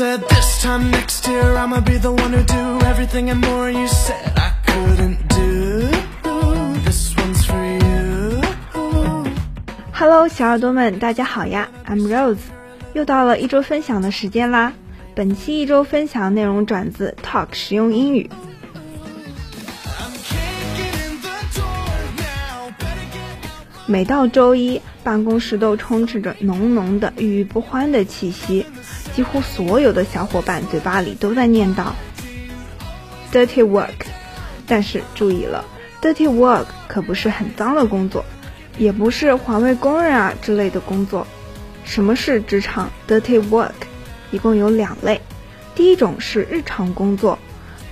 said this time next year I'ma be the one who do everything and more you said I couldn't do. This one's for you. Hello，小耳朵们，大家好呀！I'm Rose，又到了一周分享的时间啦。本期一周分享内容转自 Talk 实用英语。每到周一，办公室都充斥着浓浓的郁郁不欢的气息，几乎所有的小伙伴嘴巴里都在念叨 “dirty work”。但是注意了，“dirty work” 可不是很脏的工作，也不是环卫工人啊之类的工作。什么是职场 “dirty work”？一共有两类，第一种是日常工作，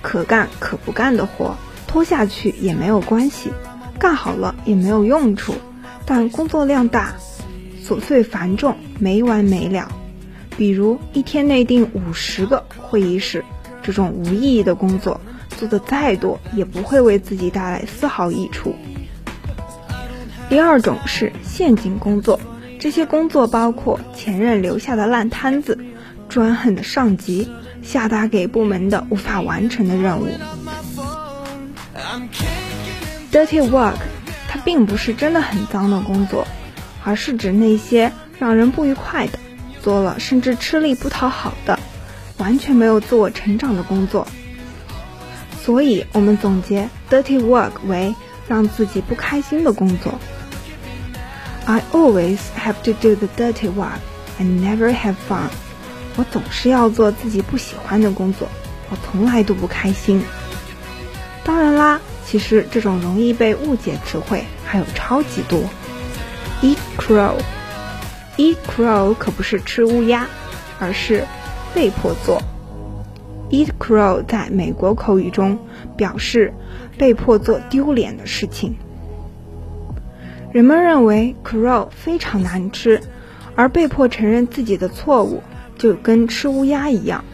可干可不干的活，拖下去也没有关系，干好了也没有用处。但工作量大，琐碎繁重，没完没了。比如一天内订五十个会议室，这种无意义的工作，做的再多也不会为自己带来丝毫益处。第二种是陷阱工作，这些工作包括前任留下的烂摊子、专横的上级、下达给部门的无法完成的任务。Dirty work，并不是真的很脏的工作，而是指那些让人不愉快的，做了甚至吃力不讨好的，完全没有自我成长的工作。所以，我们总结 dirty work 为让自己不开心的工作。I always have to do the dirty work and never have fun。我总是要做自己不喜欢的工作，我从来都不开心。当然啦，其实这种容易被误解词汇还有超级多。Eat crow，eat crow 可不是吃乌鸦，而是被迫做。Eat crow 在美国口语中表示被迫做丢脸的事情。人们认为 crow 非常难吃，而被迫承认自己的错误就跟吃乌鸦一样，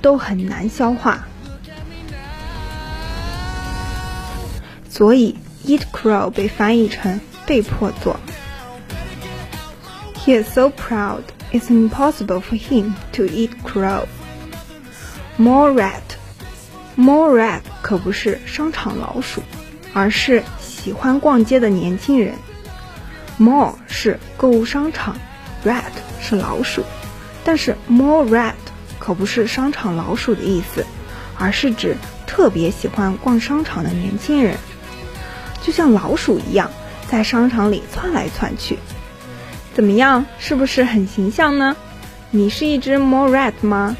都很难消化。所以 eat crow 被翻译成被迫做。He is so proud, it's impossible for him to eat crow. Mall rat, mall rat 可不是商场老鼠，而是喜欢逛街的年轻人。Mall 是购物商场，rat 是老鼠，但是 mall rat 可不是商场老鼠的意思，而是指特别喜欢逛商场的年轻人。就像老鼠一样，在商场里窜来窜去。怎么样，是不是很形象呢？你是一只 mall rat 吗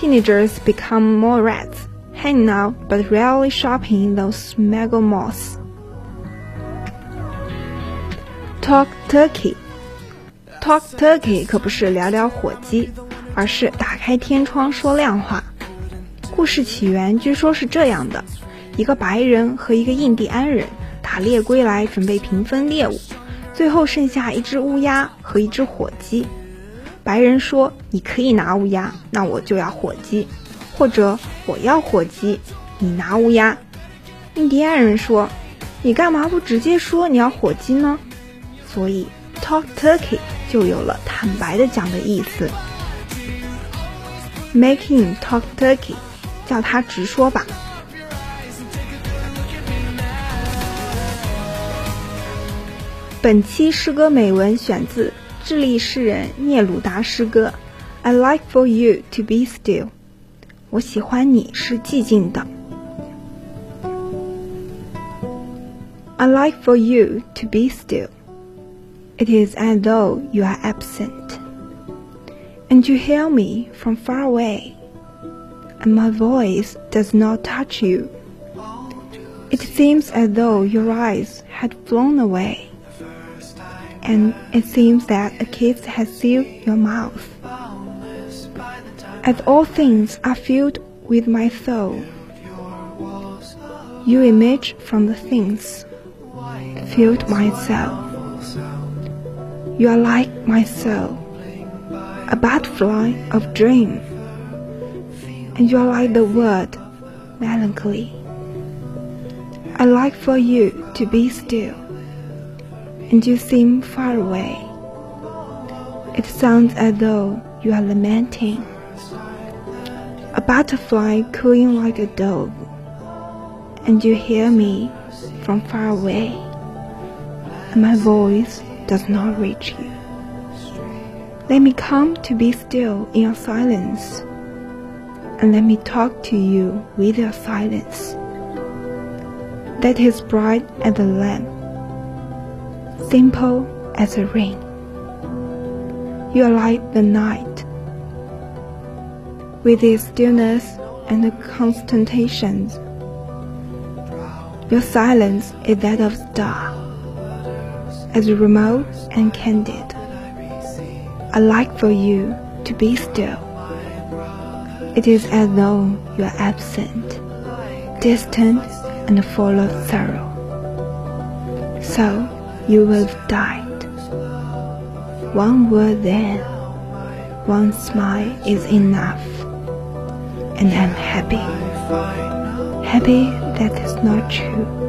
？Teenagers become mall rats, hanging out but rarely shopping in those mega malls. Talk turkey. Talk turkey 可不是聊聊火鸡，而是打开天窗说亮话。故事起源据说是这样的。一个白人和一个印第安人打猎归来，准备平分猎物，最后剩下一只乌鸦和一只火鸡。白人说：“你可以拿乌鸦，那我就要火鸡；或者我要火鸡，你拿乌鸦。”印第安人说：“你干嘛不直接说你要火鸡呢？”所以 talk turkey 就有了坦白的讲的意思。“making talk turkey，叫他直说吧。本期诗歌美文选自智利诗人聂鲁达诗歌《I like for you to be still》。我喜欢你是寂静的。I like for you to be still. It is as though you are absent, and you hear me from far away, and my voice does not touch you. It seems as though your eyes had flown away and it seems that a kiss has sealed your mouth. As all things are filled with my soul, you emerge from the things filled my soul. You are like my soul, a butterfly of dream, and you are like the word melancholy. I like for you to be still and you seem far away. It sounds as though you are lamenting. A butterfly cooing like a dove, and you hear me from far away, and my voice does not reach you. Let me come to be still in your silence, and let me talk to you with your silence. That is bright as the lamp, simple as a ring. You are like the night, with its stillness and constatations. Your silence is that of star, as remote and candid. I like for you to be still. It is as though you are absent, distant, and full of sorrow. So you will have died. One word then, one smile is enough, and I'm happy. Happy that is not true.